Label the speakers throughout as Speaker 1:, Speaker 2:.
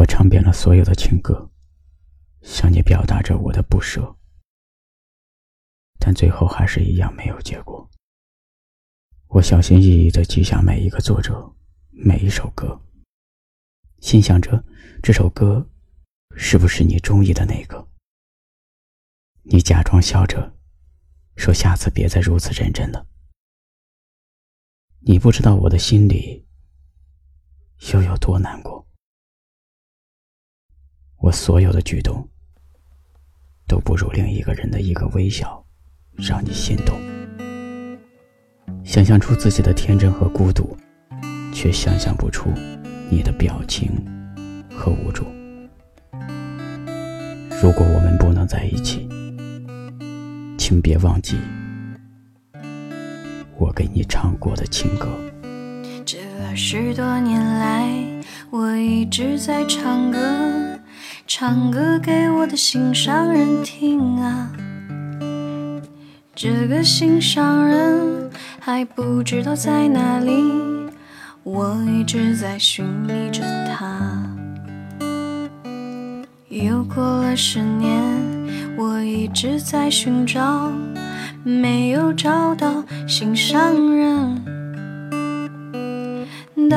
Speaker 1: 我唱遍了所有的情歌，向你表达着我的不舍，但最后还是一样没有结果。我小心翼翼地记下每一个作者，每一首歌，心想着这首歌是不是你中意的那个？你假装笑着说：“下次别再如此认真了。”你不知道我的心里又有多难过。我所有的举动都不如另一个人的一个微笑让你心动。想象出自己的天真和孤独，却想象不出你的表情和无助。如果我们不能在一起，请别忘记我给你唱过的情歌。
Speaker 2: 这二十多年来，我一直在唱歌。唱歌给我的心上人听啊，这个心上人还不知道在哪里，我一直在寻觅着他。又过了十年，我一直在寻找，没有找到心上人。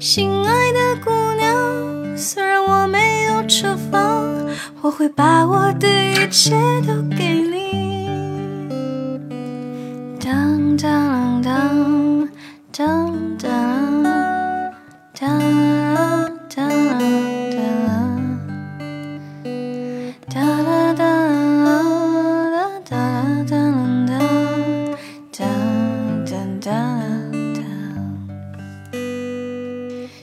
Speaker 2: 心爱的姑娘，虽然我没有车房，我会把我的一切都给你。当当当当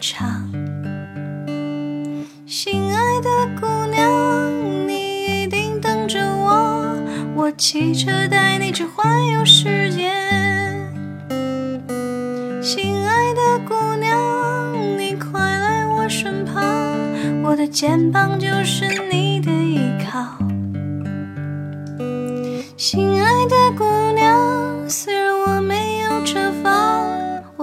Speaker 2: 唱。心爱的姑娘，你一定等着我，我骑车带你去环游世界。心爱的姑娘，你快来我身旁，我的肩膀就是你的依靠。心爱的姑